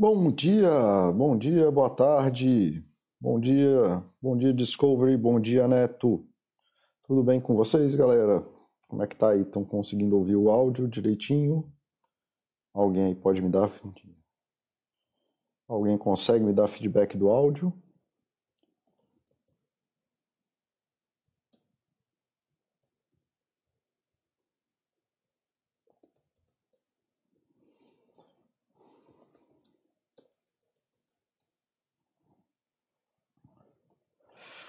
Bom dia, bom dia, boa tarde, bom dia, bom dia Discovery, bom dia Neto. Tudo bem com vocês, galera? Como é que tá aí? Estão conseguindo ouvir o áudio direitinho? Alguém aí pode me dar? Alguém consegue me dar feedback do áudio?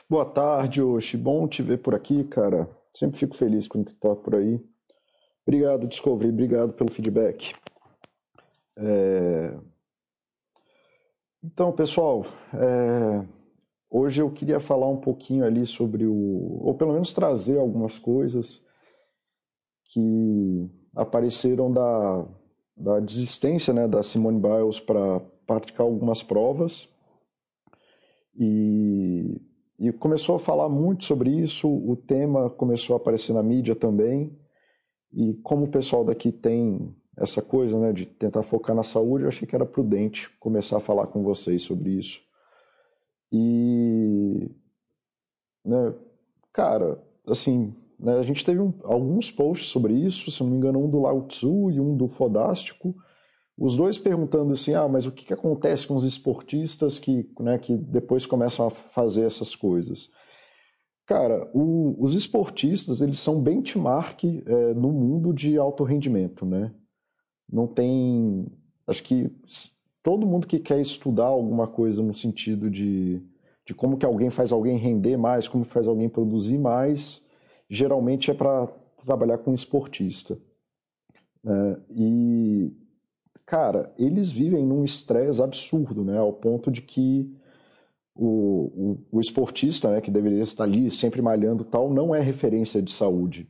Boa tarde, Oxi. Bom te ver por aqui, cara. Sempre fico feliz quando tu tá por aí. Obrigado, Discovery. Obrigado pelo feedback. É... Então, pessoal, é... hoje eu queria falar um pouquinho ali sobre o. ou pelo menos trazer algumas coisas que apareceram da, da desistência né, da Simone Biles para praticar algumas provas. E e começou a falar muito sobre isso, o tema começou a aparecer na mídia também. E como o pessoal daqui tem essa coisa né, de tentar focar na saúde, eu achei que era prudente começar a falar com vocês sobre isso. E, né, cara, assim, né, a gente teve um, alguns posts sobre isso, se não me engano, um do Lao Tzu e um do Fodástico, os dois perguntando assim, ah, mas o que, que acontece com os esportistas que, né, que depois começam a fazer essas coisas? Cara, o, os esportistas, eles são benchmark é, no mundo de alto rendimento, né? Não tem... Acho que todo mundo que quer estudar alguma coisa no sentido de, de como que alguém faz alguém render mais, como faz alguém produzir mais, geralmente é para trabalhar com esportista. É, e cara, eles vivem num estresse absurdo, né? Ao ponto de que o, o, o, esportista, né, que deveria estar ali sempre malhando tal, não é referência de saúde.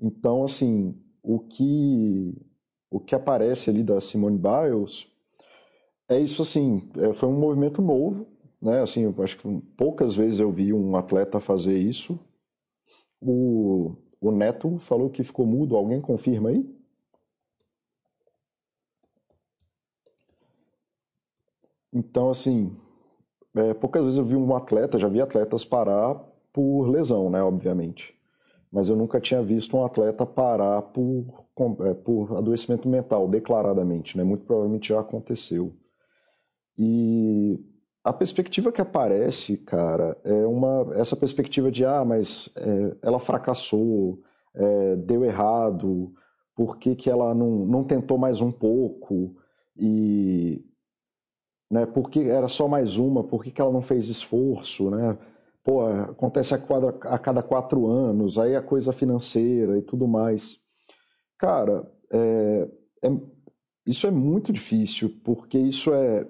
Então, assim, o que o que aparece ali da Simone Biles é isso assim, é, foi um movimento novo, né? Assim, eu acho que poucas vezes eu vi um atleta fazer isso. O, o Neto falou que ficou mudo, alguém confirma aí? Então, assim, é, poucas vezes eu vi um atleta, já vi atletas parar por lesão, né, obviamente. Mas eu nunca tinha visto um atleta parar por, é, por adoecimento mental, declaradamente, né? Muito provavelmente já aconteceu. E a perspectiva que aparece, cara, é uma essa perspectiva de ah, mas é, ela fracassou, é, deu errado, por que, que ela não, não tentou mais um pouco? E né? Por que era só mais uma? Por que, que ela não fez esforço, né? Pô, acontece a, quadra, a cada quatro anos, aí a coisa financeira e tudo mais. Cara, é, é, isso é muito difícil, porque isso é,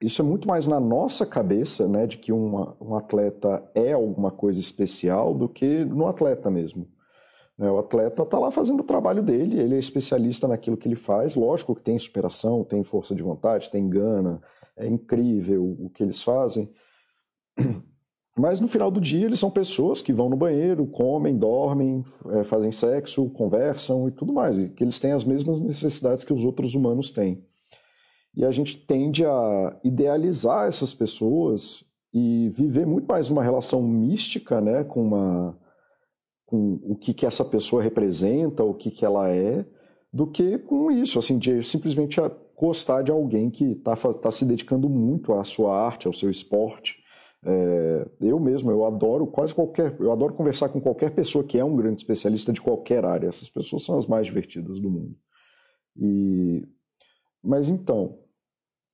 isso é muito mais na nossa cabeça, né, de que uma, um atleta é alguma coisa especial do que no atleta mesmo. Né? O atleta está lá fazendo o trabalho dele, ele é especialista naquilo que ele faz. Lógico que tem superação, tem força de vontade, tem gana, é incrível o que eles fazem. Mas no final do dia eles são pessoas que vão no banheiro, comem, dormem, é, fazem sexo, conversam e tudo mais, e que eles têm as mesmas necessidades que os outros humanos têm. E a gente tende a idealizar essas pessoas e viver muito mais uma relação mística, né, com uma com o que que essa pessoa representa, o que que ela é, do que com isso, assim, de simplesmente gostar de alguém que está tá se dedicando muito à sua arte, ao seu esporte. É, eu mesmo, eu adoro quase qualquer, eu adoro conversar com qualquer pessoa que é um grande especialista de qualquer área. Essas pessoas são as mais divertidas do mundo. E, mas então,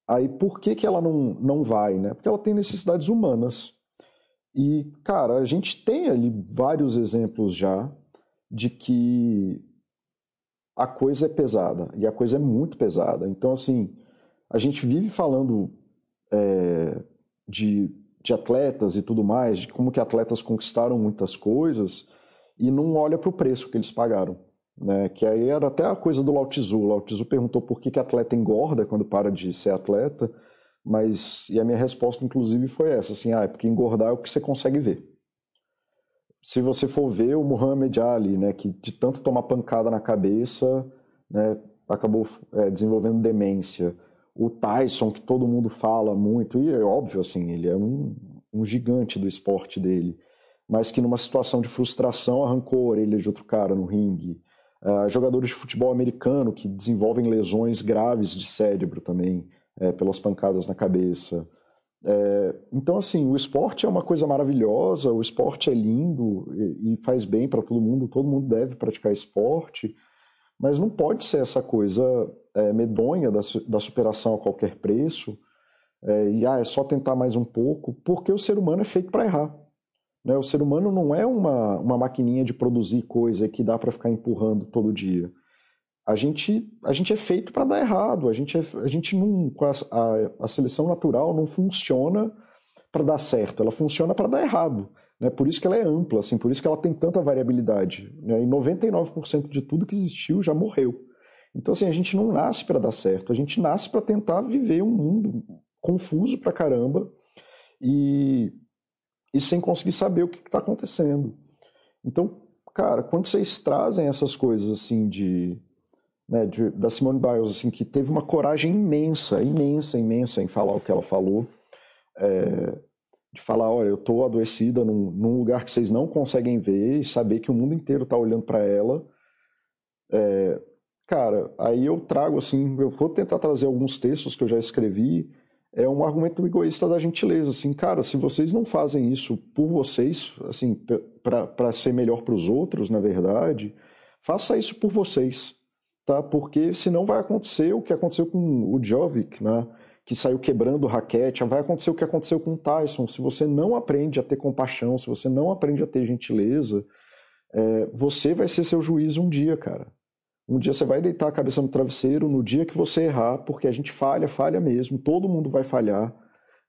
aí por que que ela não, não vai, né? Porque ela tem necessidades humanas. E, cara, a gente tem ali vários exemplos já de que a coisa é pesada, e a coisa é muito pesada. Então, assim, a gente vive falando é, de, de atletas e tudo mais, de como que atletas conquistaram muitas coisas, e não olha para o preço que eles pagaram. Né? Que aí era até a coisa do Lautizu. O Lautizu perguntou por que, que atleta engorda quando para de ser atleta, mas e a minha resposta, inclusive, foi essa: assim, ah, é porque engordar é o que você consegue ver se você for ver o Muhammad Ali, né, que de tanto tomar pancada na cabeça, né, acabou é, desenvolvendo demência. o Tyson, que todo mundo fala muito, e é óbvio, assim, ele é um, um gigante do esporte dele, mas que numa situação de frustração arrancou a orelha de outro cara no ringue. Uh, jogadores de futebol americano que desenvolvem lesões graves de cérebro também, é, pelas pancadas na cabeça. É, então, assim, o esporte é uma coisa maravilhosa, o esporte é lindo e, e faz bem para todo mundo, todo mundo deve praticar esporte, mas não pode ser essa coisa é, medonha da, da, superação a qualquer preço, é, e ah, é só tentar mais um pouco, porque o ser humano é feito para errar. Né? O ser humano não é uma, uma maquininha de produzir coisa que dá para ficar empurrando todo dia. A gente, a gente é feito para dar errado, a gente, é, a gente não. A, a, a seleção natural não funciona para dar certo, ela funciona para dar errado. Né? Por isso que ela é ampla, assim, por isso que ela tem tanta variabilidade. Né? E 99% de tudo que existiu já morreu. Então, assim, a gente não nasce para dar certo, a gente nasce para tentar viver um mundo confuso pra caramba e, e sem conseguir saber o que está acontecendo. Então, cara, quando vocês trazem essas coisas assim de, né, de, da Simone Biles, assim, que teve uma coragem imensa, imensa, imensa em falar o que ela falou, é, de falar, olha, eu estou adoecida num, num, lugar que vocês não conseguem ver e saber que o mundo inteiro está olhando para ela. É, cara, aí eu trago assim, eu vou tentar trazer alguns textos que eu já escrevi. É um argumento egoísta da gentileza, assim, cara, se vocês não fazem isso por vocês, assim, para ser melhor para os outros, na verdade, faça isso por vocês, tá? Porque senão vai acontecer o que aconteceu com o Jovic, né? que saiu quebrando raquete, vai acontecer o que aconteceu com o Tyson. Se você não aprende a ter compaixão, se você não aprende a ter gentileza, é, você vai ser seu juiz um dia, cara. Um dia você vai deitar a cabeça no travesseiro no dia que você errar, porque a gente falha, falha mesmo, todo mundo vai falhar.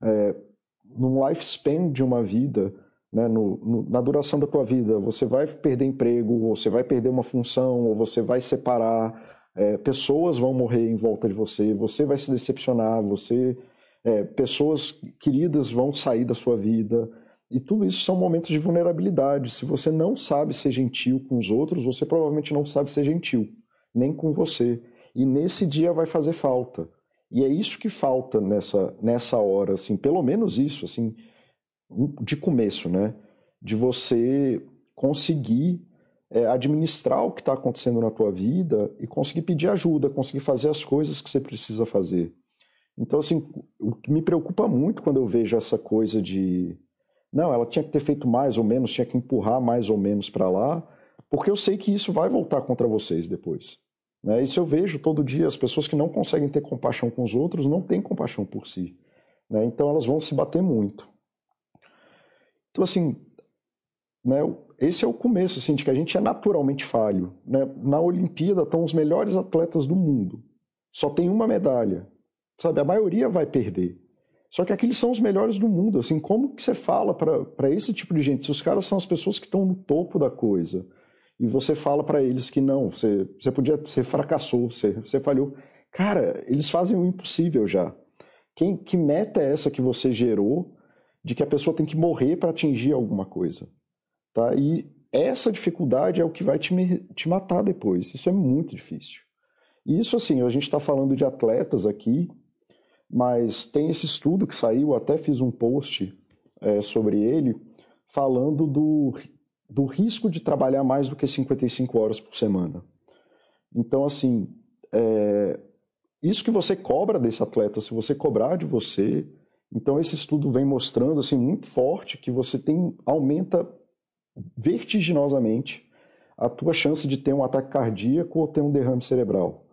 É, num lifespan de uma vida, né, no, no, na duração da tua vida, você vai perder emprego, ou você vai perder uma função, ou você vai separar, é, pessoas vão morrer em volta de você, você vai se decepcionar, você, é, pessoas queridas vão sair da sua vida. E tudo isso são momentos de vulnerabilidade. Se você não sabe ser gentil com os outros, você provavelmente não sabe ser gentil, nem com você. E nesse dia vai fazer falta. E é isso que falta nessa, nessa hora, assim, pelo menos isso, assim, de começo, né? De você conseguir é, administrar o que está acontecendo na tua vida e conseguir pedir ajuda, conseguir fazer as coisas que você precisa fazer. Então, assim, o que me preocupa muito quando eu vejo essa coisa de. Não, ela tinha que ter feito mais ou menos, tinha que empurrar mais ou menos para lá, porque eu sei que isso vai voltar contra vocês depois. Né? Isso eu vejo todo dia. As pessoas que não conseguem ter compaixão com os outros não têm compaixão por si. Né? Então elas vão se bater muito. Então, assim, né, esse é o começo, assim, de que a gente é naturalmente falho. Né? Na Olimpíada estão os melhores atletas do mundo. Só tem uma medalha. Sabe, a maioria vai perder. Só que aqueles são os melhores do mundo. Assim, como que você fala para esse tipo de gente? Se os caras são as pessoas que estão no topo da coisa, e você fala para eles que não, você, você podia, você fracassou, você, você falhou. Cara, eles fazem o impossível já. Quem, que meta é essa que você gerou de que a pessoa tem que morrer para atingir alguma coisa? Tá? E essa dificuldade é o que vai te, te matar depois. Isso é muito difícil. E isso, assim, a gente está falando de atletas aqui, mas tem esse estudo que saiu, até fiz um post é, sobre ele, falando do, do risco de trabalhar mais do que 55 horas por semana. Então, assim, é, isso que você cobra desse atleta, se você cobrar de você, então esse estudo vem mostrando assim muito forte que você tem aumenta vertiginosamente a tua chance de ter um ataque cardíaco ou ter um derrame cerebral.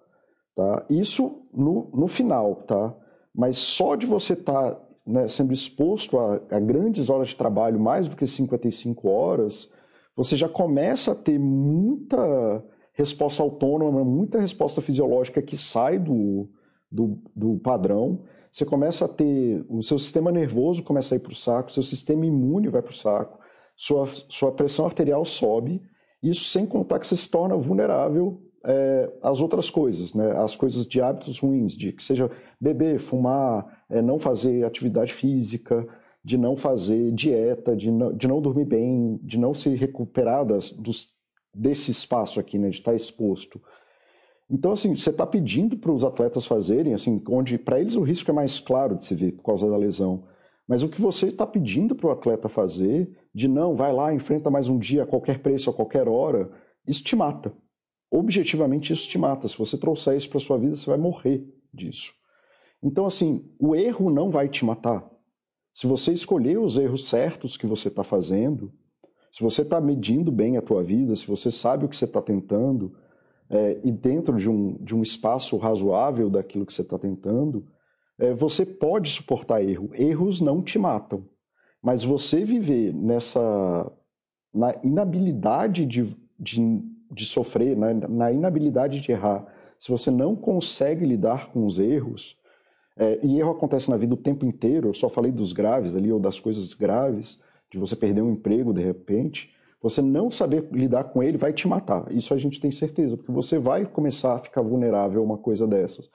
Tá? Isso no, no final, tá? Mas só de você estar tá, né, sendo exposto a, a, grandes horas de trabalho, mais do que 55 horas, você já começa a ter muita resposta autônoma, muita resposta fisiológica que sai do, do, do padrão. Você começa a ter. O seu sistema nervoso começa a ir para o saco, seu sistema imune vai para o saco, sua, sua pressão arterial sobe, isso sem contar que você se torna vulnerável é, às outras coisas, né? As coisas de hábitos ruins, de que seja beber, fumar, é, não fazer atividade física, de não fazer dieta, de não, de não dormir bem, de não se recuperar das, dos, desse espaço aqui, né? De estar exposto. Então, assim, você está pedindo para os atletas fazerem, assim, onde para eles o risco é mais claro de se ver por causa da lesão. Mas o que você está pedindo para o atleta fazer, de não, vai lá, enfrenta mais um dia a qualquer preço, a qualquer hora, isso te mata. Objetivamente, isso te mata. Se você trouxer isso para sua vida, você vai morrer disso. Então, assim, o erro não vai te matar. Se você escolher os erros certos que você está fazendo, se você está medindo bem a tua vida, se você sabe o que você está tentando, é, e dentro de um, de um espaço razoável daquilo que você está tentando, é, você pode suportar erro. Erros não te matam. Mas você viver nessa na inabilidade de, de, de sofrer, na, na inabilidade de errar, se você não consegue lidar com os erros, é, e erro acontece na vida o tempo inteiro, eu só falei dos graves ali, ou das coisas graves, de você perder um emprego de repente, você não saber lidar com ele vai te matar. Isso a gente tem certeza, porque você vai começar a ficar vulnerável a uma coisa dessas.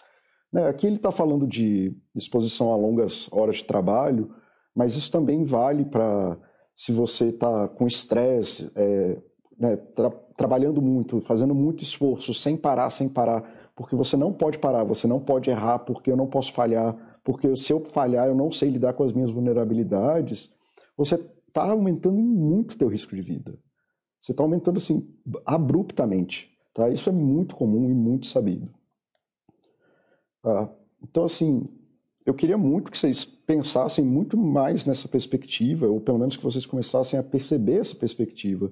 Né? Aqui ele está falando de exposição a longas horas de trabalho, mas isso também vale para se você está com estresse, é, né, tra trabalhando muito, fazendo muito esforço, sem parar, sem parar, porque você não pode parar, você não pode errar, porque eu não posso falhar, porque se eu falhar eu não sei lidar com as minhas vulnerabilidades, você está aumentando muito o teu risco de vida. Você está aumentando assim, abruptamente. Tá? Isso é muito comum e muito sabido. Tá? Então, assim, eu queria muito que vocês pensassem muito mais nessa perspectiva, ou pelo menos que vocês começassem a perceber essa perspectiva,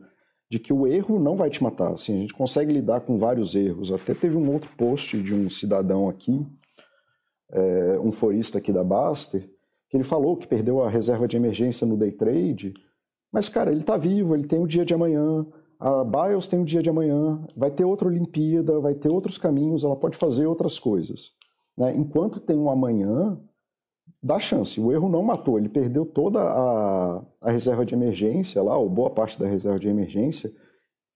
de que o erro não vai te matar. Assim, a gente consegue lidar com vários erros. Até teve um outro post de um cidadão aqui, é, um forista aqui da Baster, que ele falou que perdeu a reserva de emergência no day trade, mas, cara, ele está vivo, ele tem o dia de amanhã, a BIOS tem o dia de amanhã, vai ter outra Olimpíada, vai ter outros caminhos, ela pode fazer outras coisas. Né? Enquanto tem um amanhã, dá chance. O erro não matou, ele perdeu toda a, a reserva de emergência lá, ou boa parte da reserva de emergência,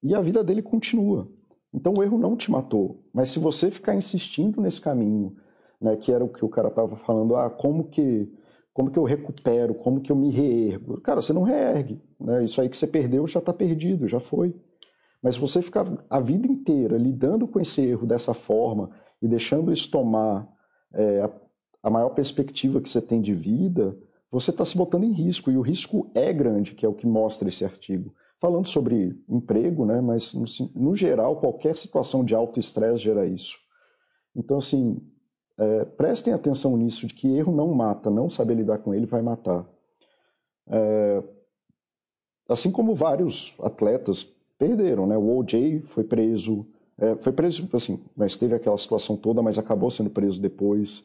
e a vida dele continua. Então o erro não te matou. Mas se você ficar insistindo nesse caminho, né, que era o que o cara estava falando, ah, como que como que eu recupero? Como que eu me reergo? Cara, você não reergue. Né? Isso aí que você perdeu já está perdido, já foi. Mas se você ficar a vida inteira lidando com esse erro dessa forma e deixando isso tomar é, a, a maior perspectiva que você tem de vida, você está se botando em risco. E o risco é grande, que é o que mostra esse artigo. Falando sobre emprego, né? mas no, no geral, qualquer situação de alto estresse gera isso. Então, assim, é, prestem atenção nisso, de que erro não mata, não saber lidar com ele vai matar. É, assim como vários atletas perderam, né? O OJ foi preso, é, foi preso, assim, mas teve aquela situação toda, mas acabou sendo preso depois.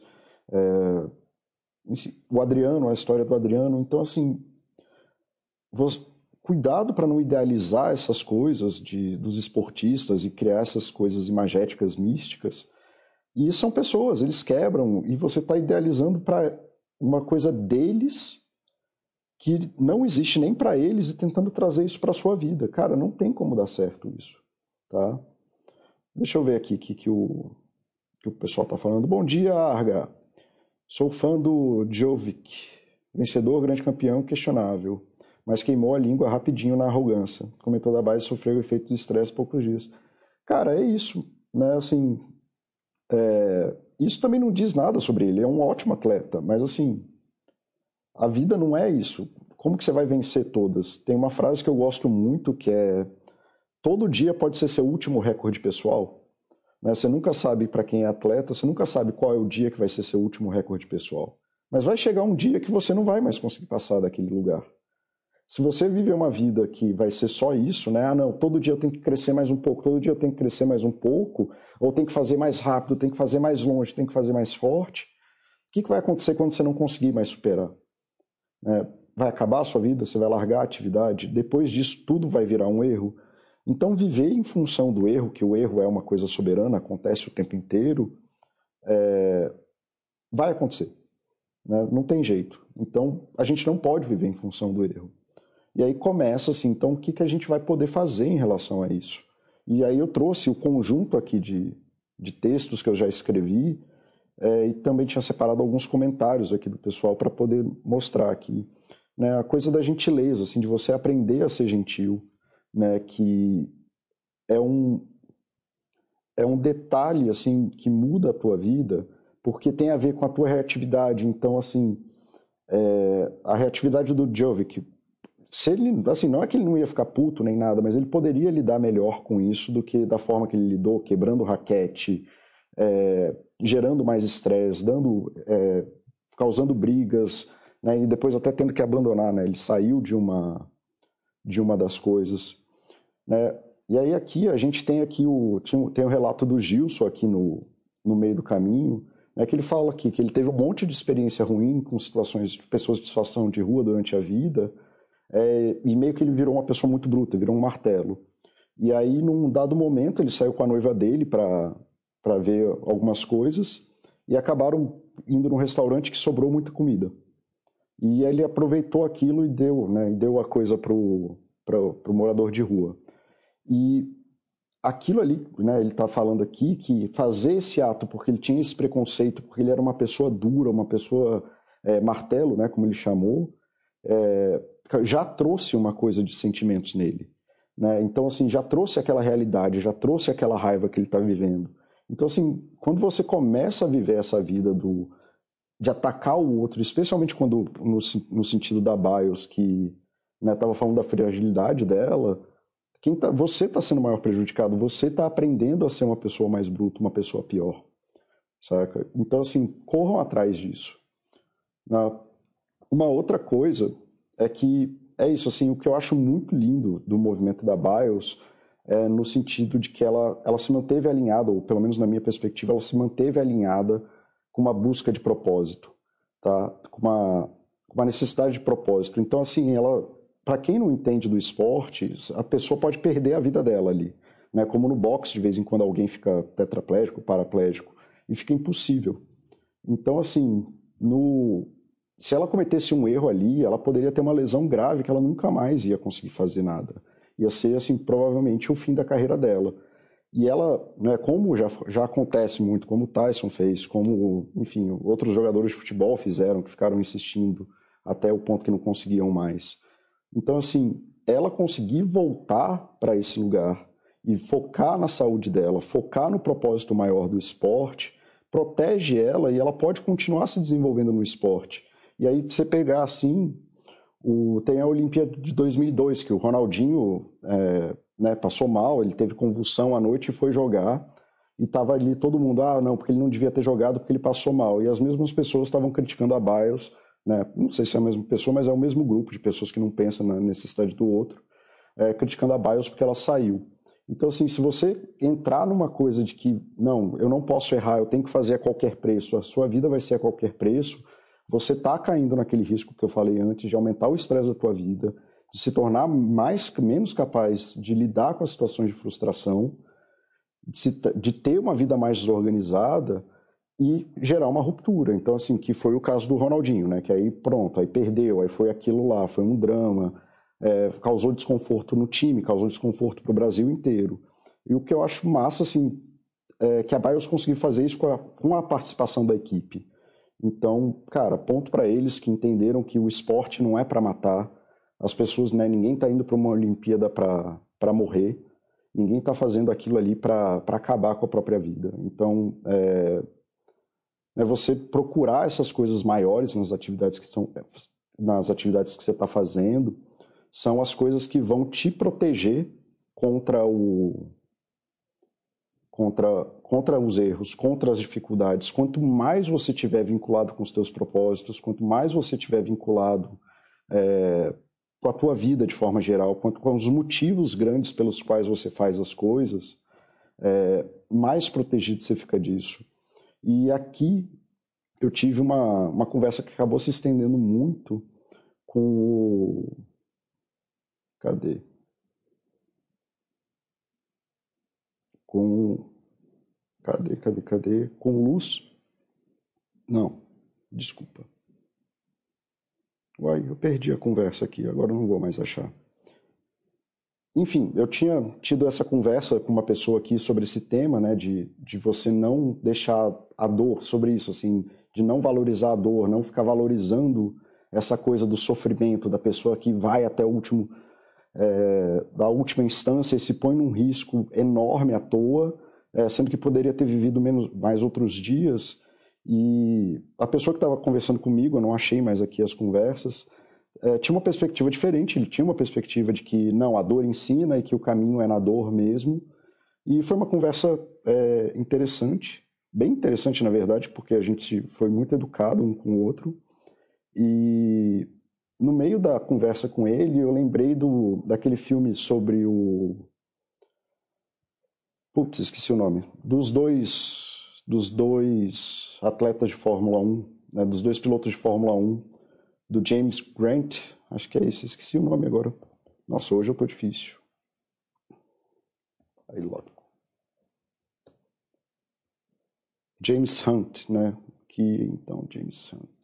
É, o Adriano, a história do Adriano, então assim, cuidado para não idealizar essas coisas de, dos esportistas e criar essas coisas imagéticas místicas e são pessoas, eles quebram, e você está idealizando para uma coisa deles que não existe nem para eles e tentando trazer isso para sua vida. Cara, não tem como dar certo isso, tá? Deixa eu ver aqui que, que, o, que o pessoal está falando. Bom dia, Arga. Sou fã do Jovic, vencedor, grande campeão, questionável, mas queimou a língua rapidinho na arrogância. Comentou da base sofreu efeito de estresse poucos dias. Cara, é isso, né? Assim, é, isso também não diz nada sobre ele. É um ótimo atleta, mas assim, a vida não é isso. Como que você vai vencer todas? Tem uma frase que eu gosto muito que é: todo dia pode ser seu último recorde pessoal. Né? Você nunca sabe para quem é atleta, você nunca sabe qual é o dia que vai ser seu último recorde pessoal. Mas vai chegar um dia que você não vai mais conseguir passar daquele lugar. Se você viver uma vida que vai ser só isso, né? Ah, não, todo dia eu tenho que crescer mais um pouco, todo dia eu tenho que crescer mais um pouco, ou tenho que fazer mais rápido, tenho que fazer mais longe, tenho que fazer mais forte. O que, que vai acontecer quando você não conseguir mais superar? É, vai acabar a sua vida? Você vai largar a atividade? Depois disso, tudo vai virar um erro? Então, viver em função do erro, que o erro é uma coisa soberana, acontece o tempo inteiro, é, vai acontecer. Né? Não tem jeito. Então, a gente não pode viver em função do erro. E aí começa assim, então o que, que a gente vai poder fazer em relação a isso? E aí eu trouxe o conjunto aqui de, de textos que eu já escrevi é, e também tinha separado alguns comentários aqui do pessoal para poder mostrar aqui. Né, a coisa da gentileza, assim, de você aprender a ser gentil, né, que é um, é um detalhe assim que muda a tua vida, porque tem a ver com a tua reatividade. Então, assim, é, a reatividade do Jovic, se ele, assim, não é que ele não ia ficar puto nem nada, mas ele poderia lidar melhor com isso do que da forma que ele lidou, quebrando raquete, é, gerando mais estresse, dando, é, causando brigas, né, e depois até tendo que abandonar, né? Ele saiu de uma de uma das coisas, né? E aí aqui a gente tem aqui o tem o relato do Gilson aqui no, no meio do caminho, né, que ele fala aqui que ele teve um monte de experiência ruim com situações pessoas de situação de rua durante a vida, é, e meio que ele virou uma pessoa muito bruta, virou um martelo. E aí, num dado momento, ele saiu com a noiva dele para ver algumas coisas e acabaram indo num restaurante que sobrou muita comida. E ele aproveitou aquilo e deu, né, e deu a coisa pro, pro, pro morador de rua. E aquilo ali, né, ele está falando aqui que fazer esse ato porque ele tinha esse preconceito, porque ele era uma pessoa dura, uma pessoa é, martelo, né, como ele chamou, é, já trouxe uma coisa de sentimentos nele. Né? Então, assim, já trouxe aquela realidade, já trouxe aquela raiva que ele está vivendo. Então, assim, quando você começa a viver essa vida do de atacar o outro, especialmente quando no, no sentido da BIOS, que estava né, falando da fragilidade dela, quem tá, você está sendo maior prejudicado, você está aprendendo a ser uma pessoa mais bruta, uma pessoa pior, saca? Então, assim, corram atrás disso. Uma outra coisa é que é isso, assim, o que eu acho muito lindo do movimento da BIOS é no sentido de que ela, ela se manteve alinhada, ou pelo menos na minha perspectiva, ela se manteve alinhada com uma busca de propósito, tá? com, uma, uma necessidade de propósito. Então, assim, ela, para quem não entende do esporte, a pessoa pode perder a vida dela ali. Né? Como no boxe, de vez em quando alguém fica tetraplégico, paraplégico, e fica impossível. Então, assim, no, se ela cometesse um erro ali, ela poderia ter uma lesão grave que ela nunca mais ia conseguir fazer nada. Ia ser, assim, provavelmente o fim da carreira dela. E ela, né, como já, já acontece muito, como o Tyson fez, como, enfim, outros jogadores de futebol fizeram, que ficaram insistindo até o ponto que não conseguiam mais. Então, assim, ela conseguir voltar para esse lugar e focar na saúde dela, focar no propósito maior do esporte, protege ela e ela pode continuar se desenvolvendo no esporte. E aí, você pegar assim, o, tem a Olimpíada de 2002, que o Ronaldinho é, né, passou mal, ele teve convulsão à noite e foi jogar. E estava ali todo mundo, ah, não, porque ele não devia ter jogado porque ele passou mal. E as mesmas pessoas estavam criticando a Biles, né, não sei se é a mesma pessoa, mas é o mesmo grupo de pessoas que não pensam na necessidade do outro, é, criticando a Biles porque ela saiu. Então, assim, se você entrar numa coisa de que, não, eu não posso errar, eu tenho que fazer a qualquer preço, a sua vida vai ser a qualquer preço, você está caindo naquele risco que eu falei antes de aumentar o estresse da tua vida, de se tornar mais menos capaz de lidar com as situações de frustração, de, se, de ter uma vida mais desorganizada e gerar uma ruptura. Então, assim, que foi o caso do Ronaldinho, né? Que aí pronto, aí perdeu, aí foi aquilo lá, foi um drama, é, causou desconforto no time, causou desconforto para o Brasil inteiro. E o que eu acho massa, assim, é que a Bios conseguiu fazer isso com a, com a participação da equipe. Então, cara, ponto para eles que entenderam que o esporte não é para matar, as pessoas, né, ninguém está indo para uma Olimpíada para morrer, ninguém está fazendo aquilo ali para acabar com a própria vida. Então, é, é você procurar essas coisas maiores nas atividades que são nas atividades que você está fazendo, são as coisas que vão te proteger contra o contra, contra os erros, contra as dificuldades. Quanto mais você tiver vinculado com os teus propósitos, quanto mais você tiver vinculado é, com a tua vida de forma geral, quanto com os motivos grandes pelos quais você faz as coisas, é, mais protegido você fica disso. E aqui eu tive uma, uma conversa que acabou se estendendo muito com o. Cadê? Com. Cadê, cadê, cadê? Com luz? Não, desculpa. Uai, eu perdi a conversa aqui, agora não vou mais achar. Enfim, eu tinha tido essa conversa com uma pessoa aqui sobre esse tema, né, de, de você não deixar a dor, sobre isso, assim, de não valorizar a dor, não ficar valorizando essa coisa do sofrimento da pessoa que vai até o último, é, da última instância e se põe num risco enorme à toa, é, sendo que poderia ter vivido menos, mais outros dias. E a pessoa que estava conversando comigo, eu não achei mais aqui as conversas, é, tinha uma perspectiva diferente. Ele tinha uma perspectiva de que não, a dor ensina e que o caminho é na dor mesmo. E foi uma conversa é, interessante, bem interessante na verdade, porque a gente foi muito educado um com o outro. E no meio da conversa com ele, eu lembrei do, daquele filme sobre o Putz, esqueci o nome. Dos dois, dos dois atletas de Fórmula 1, né, dos dois pilotos de Fórmula 1, do James Grant, acho que é esse, esqueci o nome agora. Nossa, hoje eu tô difícil. Aí logo. James Hunt, né? Que então James Hunt.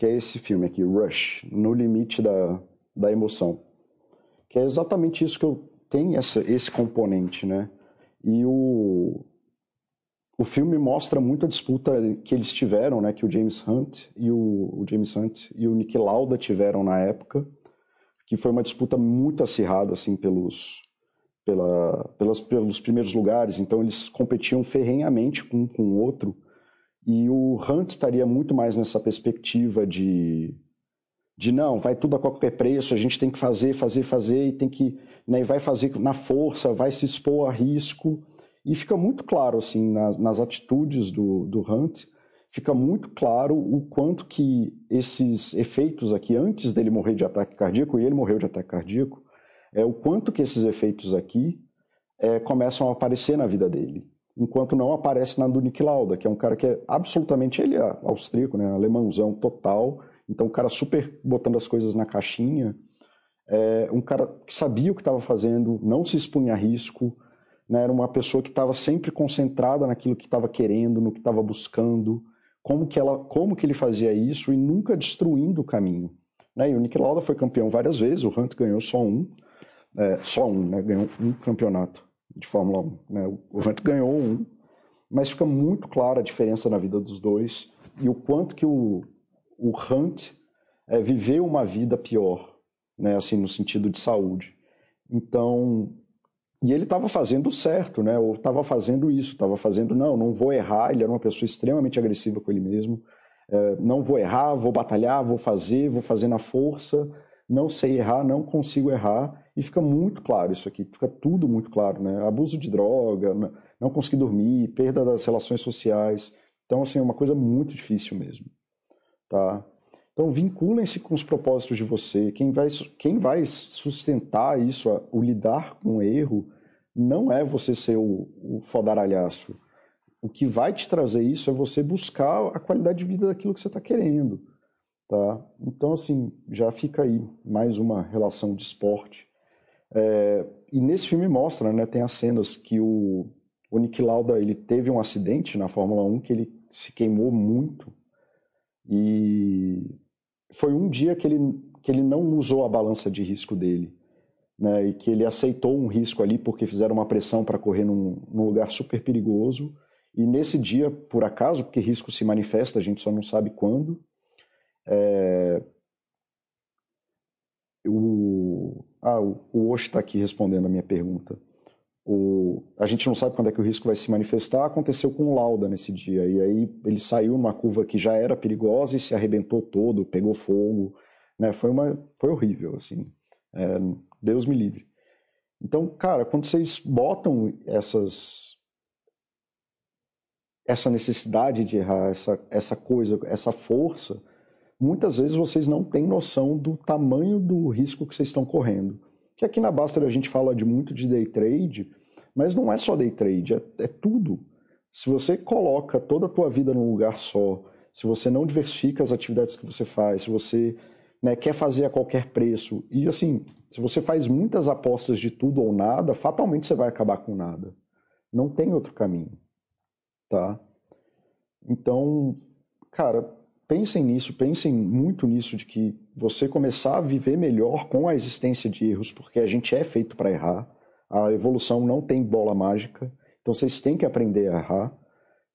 Que é esse filme aqui, Rush, No Limite da, da Emoção. Que é exatamente isso que eu tenho, essa, esse componente, né? E o, o filme mostra muito a disputa que eles tiveram, né? Que o James Hunt e o, o James Hunt e o Nick Lauda tiveram na época, que foi uma disputa muito acirrada, assim, pelos, pela, pelas, pelos primeiros lugares. Então eles competiam ferrenhamente um com o outro e o Hunt estaria muito mais nessa perspectiva de, de não, vai tudo a qualquer preço, a gente tem que fazer, fazer, fazer, e tem que, né, vai fazer na força, vai se expor a risco. E fica muito claro, assim, nas, nas atitudes do, do Hunt, fica muito claro o quanto que esses efeitos aqui, antes dele morrer de ataque cardíaco, e ele morreu de ataque cardíaco, é o quanto que esses efeitos aqui é, começam a aparecer na vida dele enquanto não aparece na do Nick Lauda, que é um cara que é absolutamente, ele é austríaco, né, alemãozão total, então um cara super botando as coisas na caixinha, é, um cara que sabia o que estava fazendo, não se expunha a risco, né, era uma pessoa que estava sempre concentrada naquilo que estava querendo, no que estava buscando, como que, ela, como que ele fazia isso e nunca destruindo o caminho. Né? E o Nick Lauda foi campeão várias vezes, o Hunt ganhou só um, é, só um, né? ganhou um campeonato de Fórmula 1. Né? O Hunt ganhou um, mas fica muito clara a diferença na vida dos dois e o quanto que o, o Hunt é, viveu uma vida pior, né? assim, no sentido de saúde. Então, e ele estava fazendo certo, né? Ou estava fazendo isso, estava fazendo, não, não vou errar. Ele era uma pessoa extremamente agressiva com ele mesmo. É, não vou errar, vou batalhar, vou fazer, vou fazer na força. Não sei errar, não consigo errar. E fica muito claro isso aqui, fica tudo muito claro, né? Abuso de droga, não conseguir dormir, perda das relações sociais. Então, assim, é uma coisa muito difícil mesmo, tá? Então, vinculem-se com os propósitos de você. Quem vai, quem vai sustentar isso, o lidar com o erro, não é você ser o, o fodaralhaço. O que vai te trazer isso é você buscar a qualidade de vida daquilo que você está querendo. Tá? Então, assim, já fica aí mais uma relação de esporte é, e nesse filme mostra, né, tem as cenas que o, o Nick Lauda ele teve um acidente na Fórmula 1 que ele se queimou muito e foi um dia que ele, que ele não usou a balança de risco dele. Né, e que ele aceitou um risco ali porque fizeram uma pressão para correr num, num, lugar super perigoso. E nesse dia, por acaso, porque risco se manifesta, a gente só não sabe quando, é, o, ah, o, Osh está aqui respondendo a minha pergunta. O, a gente não sabe quando é que o risco vai se manifestar. Aconteceu com o Lauda nesse dia. E aí ele saiu numa curva que já era perigosa e se arrebentou todo, pegou fogo. Né? Foi, uma, foi horrível, assim. É, Deus me livre. Então, cara, quando vocês botam essas essa necessidade de errar, essa, essa coisa, essa força, muitas vezes vocês não têm noção do tamanho do risco que vocês estão correndo. Que aqui na Baster a gente fala de muito de day trade, mas não é só day trade, é, é tudo. Se você coloca toda a tua vida num lugar só, se você não diversifica as atividades que você faz, se você né, quer fazer a qualquer preço, e assim, se você faz muitas apostas de tudo ou nada, fatalmente você vai acabar com nada. Não tem outro caminho, tá? Então, cara, pensem nisso, pensem muito nisso, de que você começar a viver melhor com a existência de erros, porque a gente é feito para errar, a evolução não tem bola mágica, então vocês têm que aprender a errar,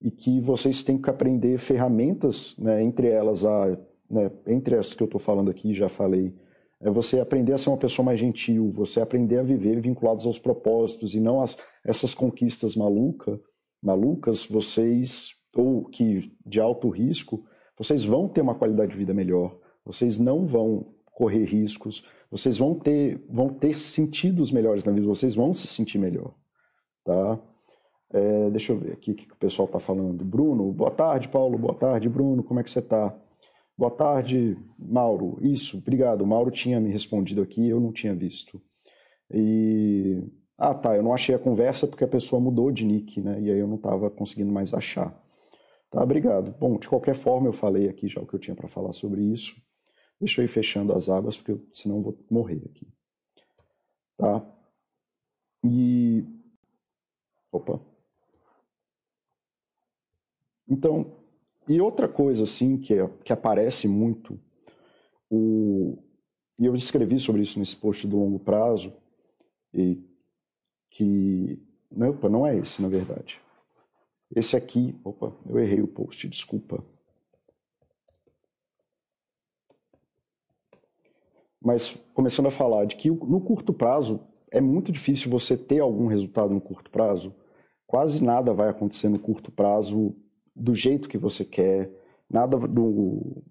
e que vocês têm que aprender ferramentas, né, entre elas a né, entre as que eu estou falando aqui, já falei, é você aprender a ser uma pessoa mais gentil, você aprender a viver vinculados aos propósitos e não as, essas conquistas maluca, malucas, vocês, ou que de alto risco, vocês vão ter uma qualidade de vida melhor, vocês não vão correr riscos, vocês vão ter, vão ter sentidos melhores na vida, vocês vão se sentir melhor, tá? É, deixa eu ver aqui o que o pessoal está falando. Bruno, boa tarde, Paulo. Boa tarde, Bruno. Como é que você está? Boa tarde, Mauro. Isso, obrigado. O Mauro tinha me respondido aqui, eu não tinha visto. E. Ah, tá. Eu não achei a conversa porque a pessoa mudou de nick, né? E aí eu não estava conseguindo mais achar. Tá, obrigado. Bom, de qualquer forma, eu falei aqui já o que eu tinha para falar sobre isso. Deixa eu ir fechando as abas, porque eu, senão eu vou morrer aqui. Tá? E. Opa. Então, e outra coisa assim que, é, que aparece muito, o, e eu escrevi sobre isso nesse post do longo prazo, e que. Não, opa, não é esse, na verdade. Esse aqui, opa, eu errei o post, desculpa. Mas começando a falar de que no curto prazo é muito difícil você ter algum resultado no curto prazo. Quase nada vai acontecer no curto prazo do jeito que você quer, nada no,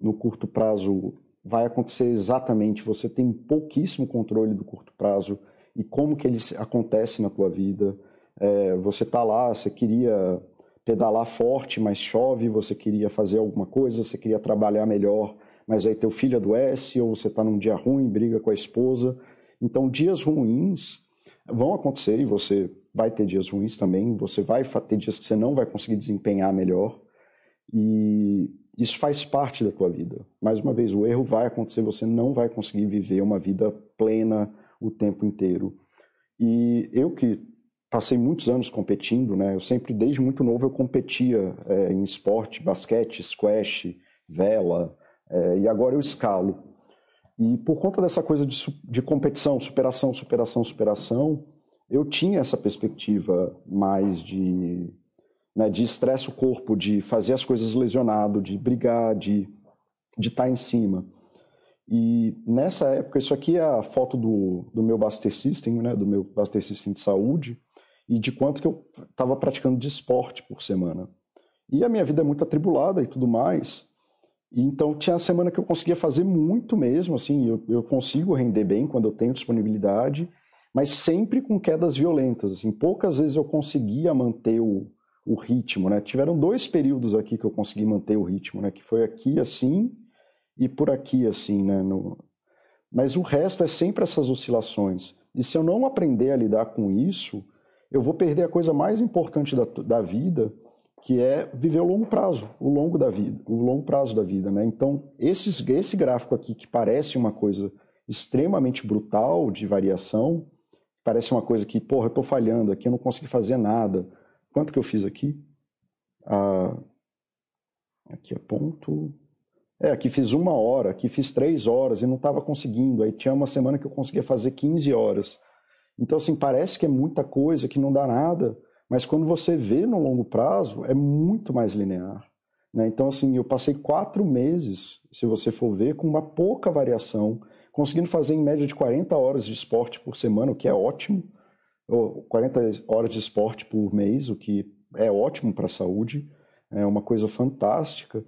no curto prazo vai acontecer exatamente. Você tem pouquíssimo controle do curto prazo e como que ele acontece na tua vida. É, você tá lá, você queria pedalar forte, mas chove, você queria fazer alguma coisa, você queria trabalhar melhor, mas aí teu filho adoece ou você está num dia ruim, briga com a esposa. Então, dias ruins vão acontecer e você vai ter dias ruins também, você vai ter dias que você não vai conseguir desempenhar melhor. E isso faz parte da tua vida. Mais uma vez, o erro vai acontecer, você não vai conseguir viver uma vida plena o tempo inteiro. E eu que passei muitos anos competindo, né? Eu sempre, desde muito novo, eu competia é, em esporte, basquete, squash, vela, é, e agora eu escalo. E por conta dessa coisa de, de competição, superação, superação, superação, eu tinha essa perspectiva mais de né, de estresse o corpo, de fazer as coisas lesionado, de brigar, de de estar tá em cima. E nessa época, isso aqui é a foto do, do meu Buster System, né, do meu Buster System de saúde, e de quanto que eu estava praticando de esporte por semana. E a minha vida é muito atribulada e tudo mais. E então tinha a semana que eu conseguia fazer muito mesmo, assim, eu, eu consigo render bem quando eu tenho disponibilidade, mas sempre com quedas violentas. Assim, poucas vezes eu conseguia manter o, o ritmo, né? Tiveram dois períodos aqui que eu consegui manter o ritmo, né? Que foi aqui assim e por aqui assim, né? No... Mas o resto é sempre essas oscilações. E se eu não aprender a lidar com isso, eu vou perder a coisa mais importante da, da vida, que é viver o longo prazo, o longo da vida, o longo prazo da vida, né? Então, esses, esse gráfico aqui que parece uma coisa extremamente brutal de variação, parece uma coisa que, porra, eu estou falhando aqui, eu não consegui fazer nada. Quanto que eu fiz aqui? Ah, aqui é ponto. É, aqui fiz uma hora, aqui fiz três horas e não estava conseguindo. Aí tinha uma semana que eu conseguia fazer 15 horas. Então, assim, parece que é muita coisa, que não dá nada, mas quando você vê no longo prazo, é muito mais linear. Né? Então, assim, eu passei quatro meses, se você for ver, com uma pouca variação conseguindo fazer em média de 40 horas de esporte por semana, o que é ótimo, ou 40 horas de esporte por mês, o que é ótimo para a saúde, é uma coisa fantástica.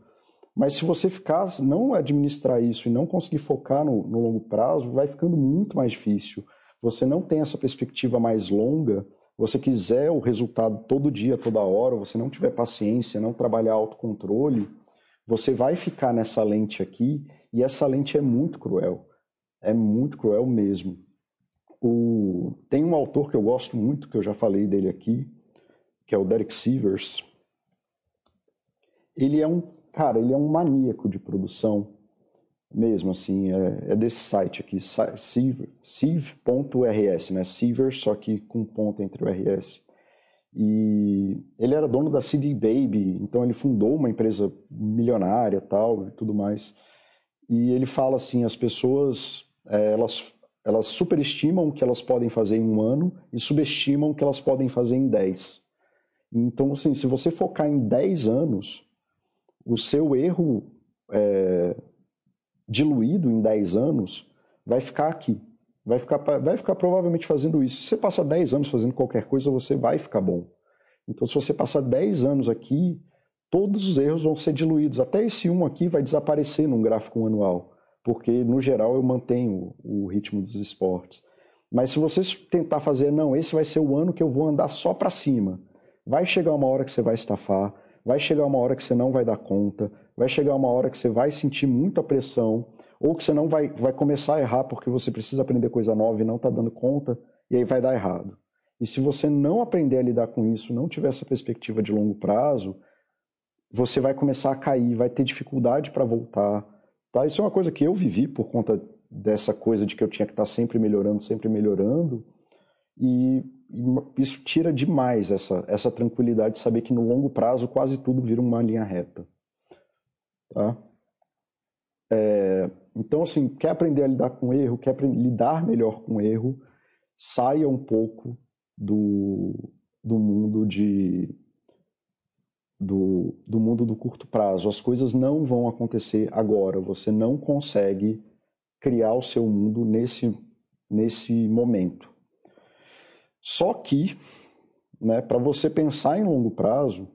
Mas se você ficar, não administrar isso e não conseguir focar no, no longo prazo, vai ficando muito mais difícil. Você não tem essa perspectiva mais longa, você quiser o resultado todo dia, toda hora, você não tiver paciência, não trabalhar autocontrole, você vai ficar nessa lente aqui e essa lente é muito cruel é muito cruel mesmo. O... Tem um autor que eu gosto muito, que eu já falei dele aqui, que é o Derek Sivers. Ele é um, cara, ele é um maníaco de produção mesmo, assim, é, é desse site aqui, siv.rs, né, Sivers, só que com ponto entre o RS. E ele era dono da CD Baby, então ele fundou uma empresa milionária tal e tudo mais. E ele fala assim, as pessoas é, elas, elas superestimam o que elas podem fazer em um ano e subestimam o que elas podem fazer em 10. Então, assim, se você focar em 10 anos, o seu erro é, diluído em 10 anos vai ficar aqui. Vai ficar, vai ficar provavelmente fazendo isso. Se você passar 10 anos fazendo qualquer coisa, você vai ficar bom. Então, se você passar 10 anos aqui, todos os erros vão ser diluídos. Até esse 1 aqui vai desaparecer num gráfico anual, porque, no geral, eu mantenho o ritmo dos esportes. Mas se você tentar fazer, não, esse vai ser o ano que eu vou andar só para cima, vai chegar uma hora que você vai estafar, vai chegar uma hora que você não vai dar conta, vai chegar uma hora que você vai sentir muita pressão, ou que você não vai, vai começar a errar porque você precisa aprender coisa nova e não está dando conta, e aí vai dar errado. E se você não aprender a lidar com isso, não tiver essa perspectiva de longo prazo, você vai começar a cair, vai ter dificuldade para voltar. Tá? Isso é uma coisa que eu vivi por conta dessa coisa de que eu tinha que estar tá sempre melhorando, sempre melhorando. E, isso tira demais essa, essa tranquilidade de saber que no longo prazo quase tudo vira uma linha reta. Tá? É, então, assim, quer aprender a lidar com erro, quer lidar melhor com erro, saia um pouco do, do mundo de do, do mundo do curto prazo. As coisas não vão acontecer agora. Você não consegue criar o seu mundo nesse, nesse momento. Só que, né, para você pensar em longo prazo,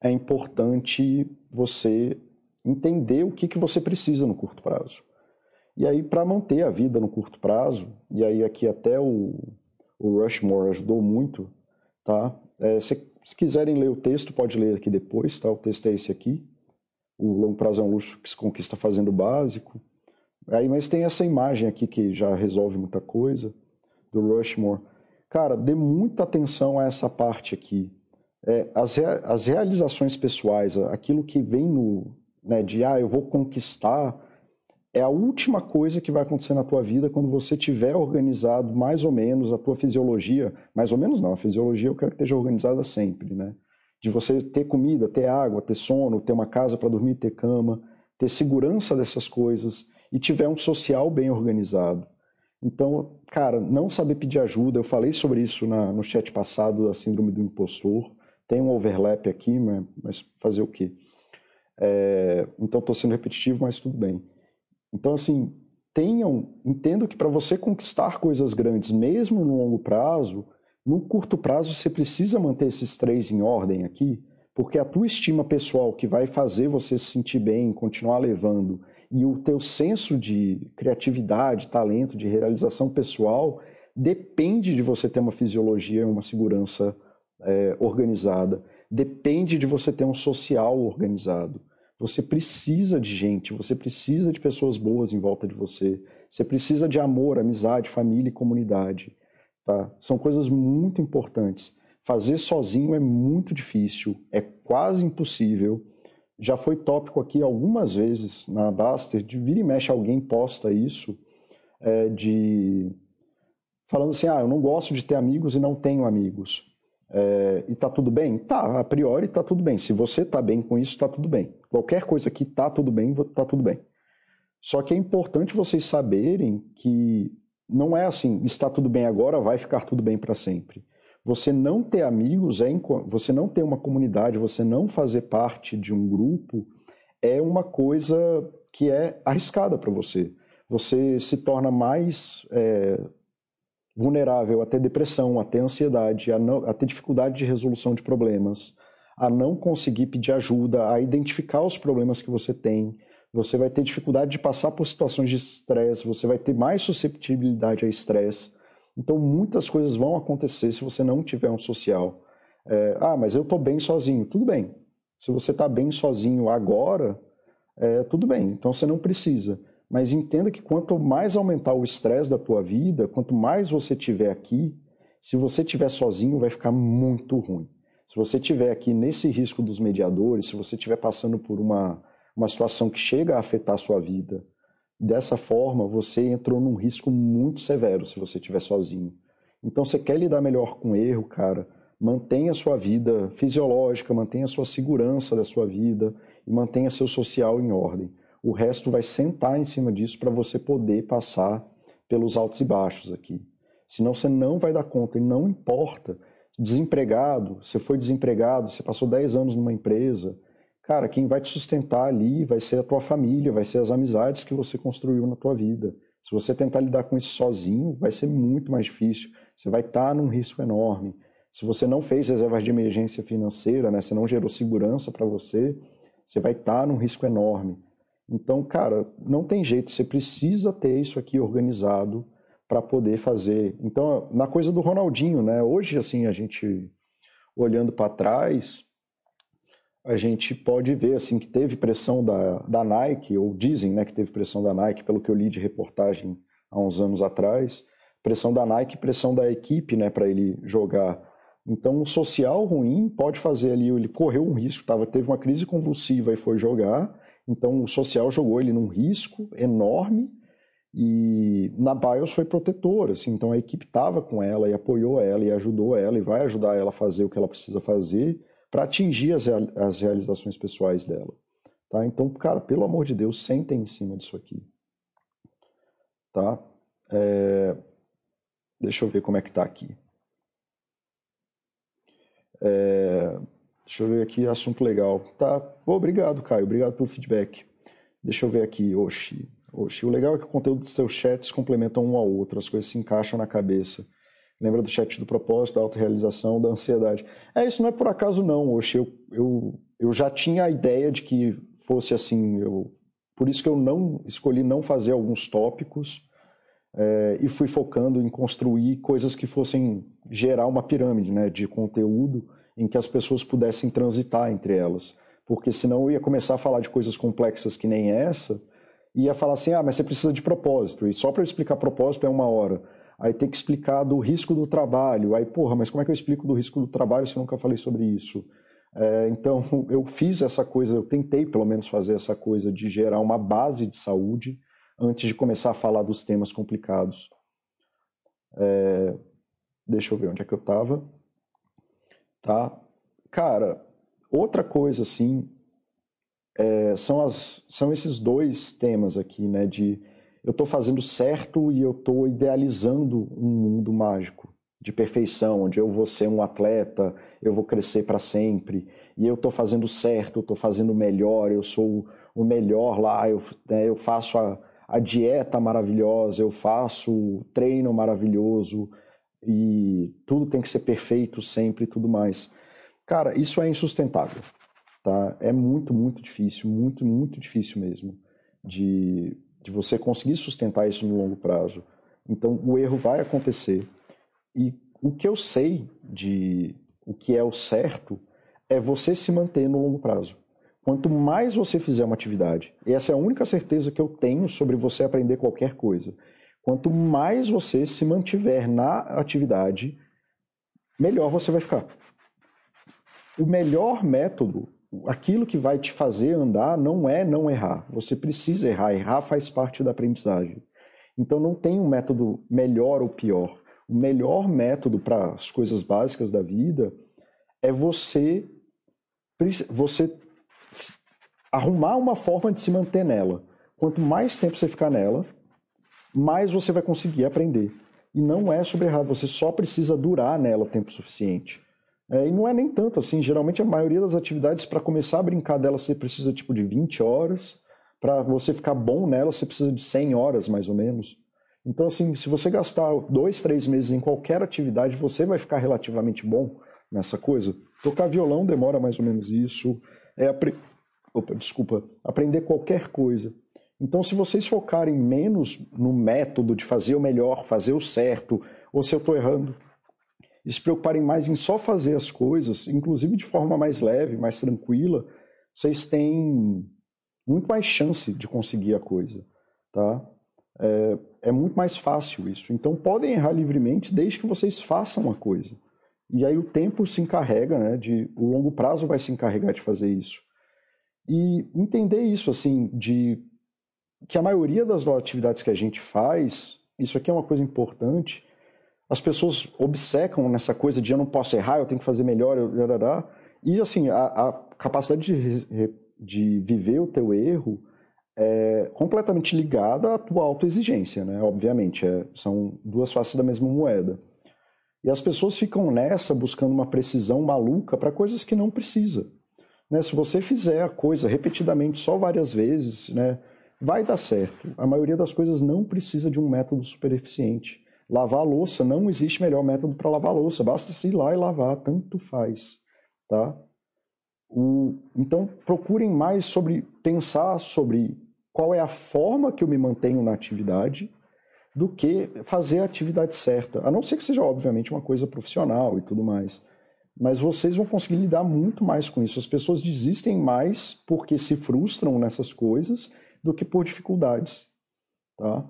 é importante você entender o que, que você precisa no curto prazo. E aí, para manter a vida no curto prazo, e aí aqui até o, o Rushmore ajudou muito, tá? É, se, se, quiserem ler o texto, pode ler aqui depois, tá? O texto é esse aqui. O longo prazo é um luxo que se conquista fazendo o básico. Aí, mas tem essa imagem aqui que já resolve muita coisa, do Rushmore. Cara, dê muita atenção a essa parte aqui. É, as, rea as realizações pessoais, aquilo que vem no, né, de ah, eu vou conquistar, é a última coisa que vai acontecer na tua vida quando você tiver organizado mais ou menos a tua fisiologia, mais ou menos não, a fisiologia eu quero que esteja organizada sempre, né? De você ter comida, ter água, ter sono, ter uma casa para dormir, ter cama, ter segurança dessas coisas e tiver um social bem organizado. Então, cara, não saber pedir ajuda, eu falei sobre isso na, no chat passado da síndrome do impostor, tem um overlap aqui, mas fazer o quê? É, então estou sendo repetitivo, mas tudo bem. Então, assim, tenham, entendo que para você conquistar coisas grandes, mesmo no longo prazo, no curto prazo você precisa manter esses três em ordem aqui, porque a tua estima pessoal que vai fazer você se sentir bem, continuar levando, e o teu senso de criatividade, talento, de realização pessoal, depende de você ter uma fisiologia, uma segurança é, organizada depende de você ter um social organizado. Você precisa de gente, você precisa de pessoas boas em volta de você. Você precisa de amor, amizade, família e comunidade. Tá? São coisas muito importantes. Fazer sozinho é muito difícil, é quase impossível. Já foi tópico aqui algumas vezes na Baster, de vira e mexe alguém posta isso, é, de falando assim, ah, eu não gosto de ter amigos e não tenho amigos. É, e tá tudo bem? Tá, a priori tá tudo bem. Se você tá bem com isso, tá tudo bem. Qualquer coisa que tá tudo bem, tá tudo bem. Só que é importante vocês saberem que não é assim, está tudo bem agora, vai ficar tudo bem para sempre. Você não ter amigos, é você não ter uma comunidade, você não fazer parte de um grupo é uma coisa que é arriscada para você. Você se torna mais é, vulnerável a ter depressão, a ter ansiedade, a, não, a ter dificuldade de resolução de problemas, a não conseguir pedir ajuda, a identificar os problemas que você tem. Você vai ter dificuldade de passar por situações de estresse, você vai ter mais susceptibilidade a estresse. Então, muitas coisas vão acontecer se você não tiver um social. É, ah, mas eu estou bem sozinho. Tudo bem. Se você está bem sozinho agora, é, tudo bem. Então, você não precisa. Mas entenda que quanto mais aumentar o estresse da tua vida, quanto mais você tiver aqui, se você tiver sozinho, vai ficar muito ruim. Se você tiver aqui nesse risco dos mediadores, se você estiver passando por uma, uma situação que chega a afetar a sua vida, dessa forma você entrou num risco muito severo se você estiver sozinho. Então, você quer lidar melhor com erro, cara, mantenha a sua vida fisiológica, mantenha a sua segurança da sua vida e mantenha seu social em ordem o resto vai sentar em cima disso para você poder passar pelos altos e baixos aqui. Senão você não vai dar conta e não importa. Desempregado, você foi desempregado, você passou 10 anos numa empresa, cara, quem vai te sustentar ali vai ser a tua família, vai ser as amizades que você construiu na tua vida. Se você tentar lidar com isso sozinho, vai ser muito mais difícil. Você vai estar num risco enorme. Se você não fez reservas de emergência financeira, né, você não gerou segurança para você, você vai estar num risco enorme. Então, cara, não tem jeito, você precisa ter isso aqui organizado para poder fazer. Então, na coisa do Ronaldinho, né? Hoje, assim, a gente olhando para trás, a gente pode ver assim que teve pressão da, da Nike, ou dizem né, que teve pressão da Nike, pelo que eu li de reportagem há uns anos atrás, pressão da Nike, pressão da equipe né, para ele jogar. Então, o social ruim pode fazer ali, ele correu um risco, tava, teve uma crise convulsiva e foi jogar, então o social jogou ele num risco enorme, e na BIOS foi protetora, assim, então a equipe estava com ela e apoiou ela e ajudou ela e vai ajudar ela a fazer o que ela precisa fazer para atingir as, as realizações pessoais dela. Tá? Então, cara, pelo amor de Deus, sentem em cima disso aqui. Tá? É... Deixa eu ver como é que tá aqui. É... Deixa eu ver aqui, assunto legal. Tá, obrigado, Caio, obrigado pelo feedback. Deixa eu ver aqui, Oxi. Oxi, o legal é que o conteúdo dos seus chats complementam um ao outro, as coisas se encaixam na cabeça. Lembra do chat do propósito, da autorrealização, da ansiedade. É, isso não é por acaso não, Oxi. Eu, eu, eu já tinha a ideia de que fosse assim. Eu, por isso que eu não escolhi não fazer alguns tópicos é, e fui focando em construir coisas que fossem gerar uma pirâmide né, de conteúdo em que as pessoas pudessem transitar entre elas. Porque senão eu ia começar a falar de coisas complexas que nem essa ia falar assim: ah, mas você precisa de propósito, e só para eu explicar propósito é uma hora. Aí tem que explicar do risco do trabalho. Aí, porra, mas como é que eu explico do risco do trabalho se eu nunca falei sobre isso? É, então, eu fiz essa coisa, eu tentei pelo menos fazer essa coisa de gerar uma base de saúde antes de começar a falar dos temas complicados. É, deixa eu ver onde é que eu estava. Tá? Cara, outra coisa assim é, são, as, são esses dois temas aqui, né? De eu estou fazendo certo e eu estou idealizando um mundo mágico de perfeição, onde eu vou ser um atleta, eu vou crescer para sempre, e eu estou fazendo certo, eu estou fazendo melhor, eu sou o melhor lá, eu, né, eu faço a, a dieta maravilhosa, eu faço o treino maravilhoso, e tudo tem que ser perfeito sempre e tudo mais. Cara, isso é insustentável. Tá? É muito, muito difícil, muito, muito difícil mesmo de, de você conseguir sustentar isso no longo prazo. Então, o erro vai acontecer. E o que eu sei de o que é o certo é você se manter no longo prazo. Quanto mais você fizer uma atividade, e essa é a única certeza que eu tenho sobre você aprender qualquer coisa. Quanto mais você se mantiver na atividade, melhor você vai ficar. O melhor método aquilo que vai te fazer andar não é não errar. Você precisa errar. Errar faz parte da aprendizagem. Então não tem um método melhor ou pior. O melhor método para as coisas básicas da vida é você você arrumar uma forma de se manter nela. Quanto mais tempo você ficar nela, mais você vai conseguir aprender. E não é sobre errar, você só precisa durar nela tempo suficiente. É, e não é nem tanto assim, geralmente a maioria das atividades, para começar a brincar delas, você precisa tipo de 20 horas, para você ficar bom nela, você precisa de 100 horas mais ou menos. Então, assim, se você gastar dois, três meses em qualquer atividade, você vai ficar relativamente bom nessa coisa. Tocar violão demora mais ou menos isso. É apre... Opa, desculpa, aprender qualquer coisa. Então, se vocês focarem menos no método de fazer o melhor, fazer o certo, ou se eu estou errando, e se preocuparem mais em só fazer as coisas, inclusive de forma mais leve, mais tranquila, vocês têm muito mais chance de conseguir a coisa, tá? É, é, muito mais fácil isso. Então podem errar livremente desde que vocês façam a coisa. E aí o tempo se encarrega, né? De, o longo prazo vai se encarregar de fazer isso. E entender isso, assim, de que a maioria das atividades que a gente faz, isso aqui é uma coisa importante, as pessoas obcecam nessa coisa de eu não posso errar, eu tenho que fazer melhor, eu, e assim, a, a capacidade de, de viver o teu erro é completamente ligada à tua autoexigência, né? Obviamente, é, são duas faces da mesma moeda. E as pessoas ficam nessa buscando uma precisão maluca para coisas que não precisa. Né? Se você fizer a coisa repetidamente só várias vezes, né, vai dar certo. A maioria das coisas não precisa de um método super eficiente. Lavar a louça, não existe melhor método para lavar a louça, basta se ir lá e lavar, tanto faz. Tá? O, então, procurem mais sobre pensar sobre qual é a forma que eu me mantenho na atividade do que fazer a atividade certa. A não ser que seja, obviamente, uma coisa profissional e tudo mais. Mas vocês vão conseguir lidar muito mais com isso. As pessoas desistem mais porque se frustram nessas coisas do que por dificuldades. Tá?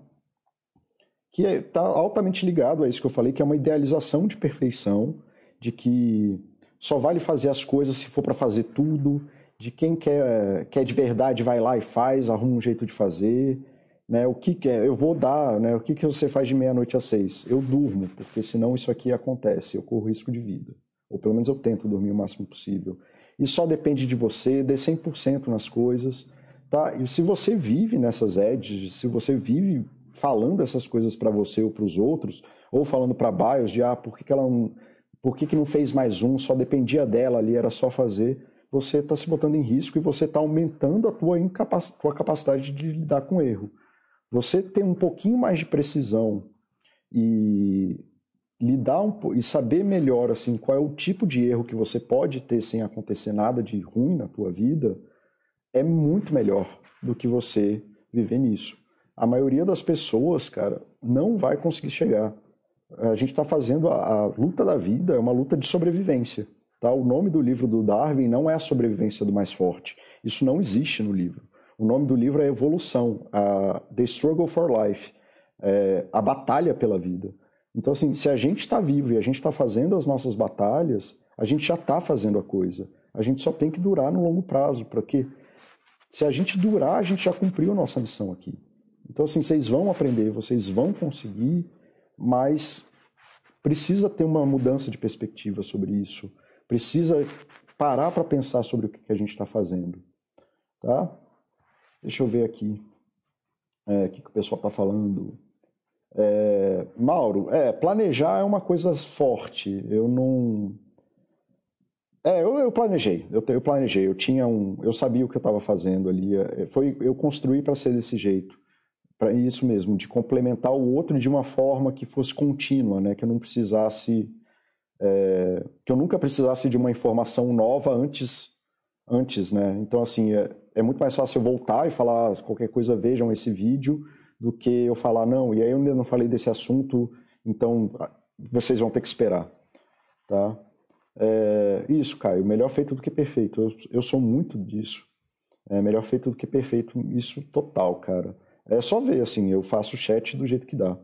Que está é, altamente ligado a isso que eu falei, que é uma idealização de perfeição, de que só vale fazer as coisas se for para fazer tudo, de quem quer, quer de verdade vai lá e faz, arruma um jeito de fazer né, o que, que é, eu vou dar, né, o que, que você faz de meia-noite às seis? Eu durmo, porque senão isso aqui acontece, eu corro risco de vida. Ou pelo menos eu tento dormir o máximo possível. E só depende de você, dê 100% nas coisas. Tá? E se você vive nessas edges, se você vive falando essas coisas para você ou para os outros, ou falando para bios de ah, por que, que ela não, por que, que não fez mais um, só dependia dela ali, era só fazer, você está se botando em risco e você está aumentando a tua, incapac tua capacidade de lidar com erro. Você ter um pouquinho mais de precisão e lidar um, e saber melhor assim qual é o tipo de erro que você pode ter sem acontecer nada de ruim na tua vida é muito melhor do que você viver nisso. A maioria das pessoas, cara, não vai conseguir chegar. A gente está fazendo a, a, luta da vida, é uma luta de sobrevivência. Tá? O nome do livro do Darwin não é a sobrevivência do mais forte. Isso não existe no livro. O nome do livro é Evolução, a The Struggle for Life, é, a batalha pela vida. Então, assim, se a gente está vivo e a gente está fazendo as nossas batalhas, a gente já está fazendo a coisa. A gente só tem que durar no longo prazo, porque se a gente durar, a gente já cumpriu nossa missão aqui. Então, assim, vocês vão aprender, vocês vão conseguir, mas precisa ter uma mudança de perspectiva sobre isso. Precisa parar para pensar sobre o que a gente está fazendo. Tá? Deixa eu ver aqui é, o que, que o pessoal está falando. É, Mauro, é, planejar é uma coisa forte. Eu não. É, eu, eu planejei, eu, eu, planejei, eu tinha um. Eu sabia o que eu estava fazendo ali. É, foi, eu construí para ser desse jeito. Para isso mesmo, de complementar o outro de uma forma que fosse contínua, né? Que eu não precisasse. É, que eu nunca precisasse de uma informação nova antes, antes, né? Então, assim, é, é muito mais fácil eu voltar e falar ah, qualquer coisa, vejam esse vídeo, do que eu falar, não, e aí eu ainda não falei desse assunto, então ah, vocês vão ter que esperar. Tá? É, isso, Caio, melhor feito do que perfeito. Eu, eu sou muito disso. É melhor feito do que perfeito, isso total, cara. É só ver, assim, eu faço o chat do jeito que dá.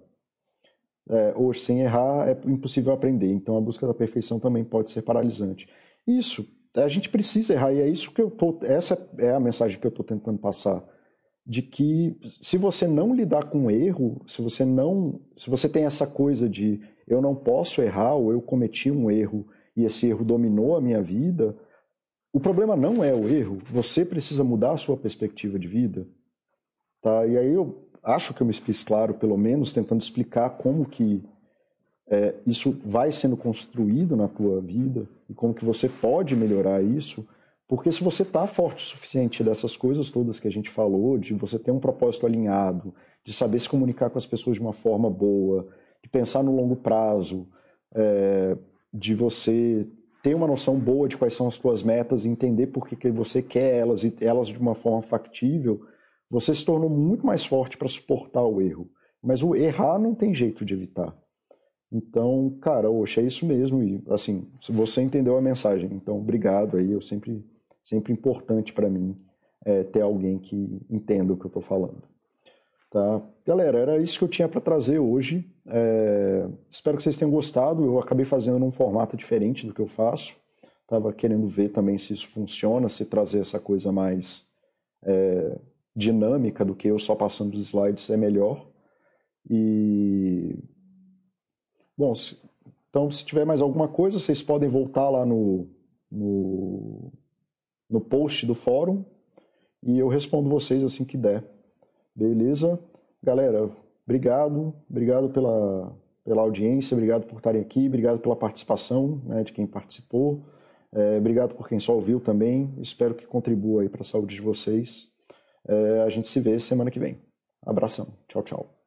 É, hoje, sem errar, é impossível aprender. Então, a busca da perfeição também pode ser paralisante. Isso, a gente precisa errar, e é isso que eu tô. Essa é a mensagem que eu estou tentando passar. De que se você não lidar com erro, se você não. Se você tem essa coisa de eu não posso errar, ou eu cometi um erro e esse erro dominou a minha vida, o problema não é o erro, você precisa mudar a sua perspectiva de vida. Tá? E aí eu acho que eu me fiz claro, pelo menos, tentando explicar como que é, isso vai sendo construído na tua vida e como que você pode melhorar isso, porque se você está forte o suficiente dessas coisas todas que a gente falou, de você ter um propósito alinhado, de saber se comunicar com as pessoas de uma forma boa, de pensar no longo prazo, é, de você ter uma noção boa de quais são as suas metas entender por que, que você quer elas e elas de uma forma factível, você se tornou muito mais forte para suportar o erro. Mas o errar não tem jeito de evitar. Então, cara, oxe, é isso mesmo. E, assim, você entendeu a mensagem. Então, obrigado aí. Eu sempre, sempre importante para mim é, ter alguém que entenda o que eu estou falando. Tá? Galera, era isso que eu tinha para trazer hoje. É, espero que vocês tenham gostado. Eu acabei fazendo num formato diferente do que eu faço. Estava querendo ver também se isso funciona, se trazer essa coisa mais é, dinâmica do que eu só passando os slides é melhor. E Bom, se, então se tiver mais alguma coisa, vocês podem voltar lá no, no, no post do fórum e eu respondo vocês assim que der. Beleza? Galera, obrigado, obrigado pela, pela audiência, obrigado por estarem aqui, obrigado pela participação né, de quem participou. É, obrigado por quem só ouviu também. Espero que contribua aí para a saúde de vocês. É, a gente se vê semana que vem. Abração. Tchau, tchau.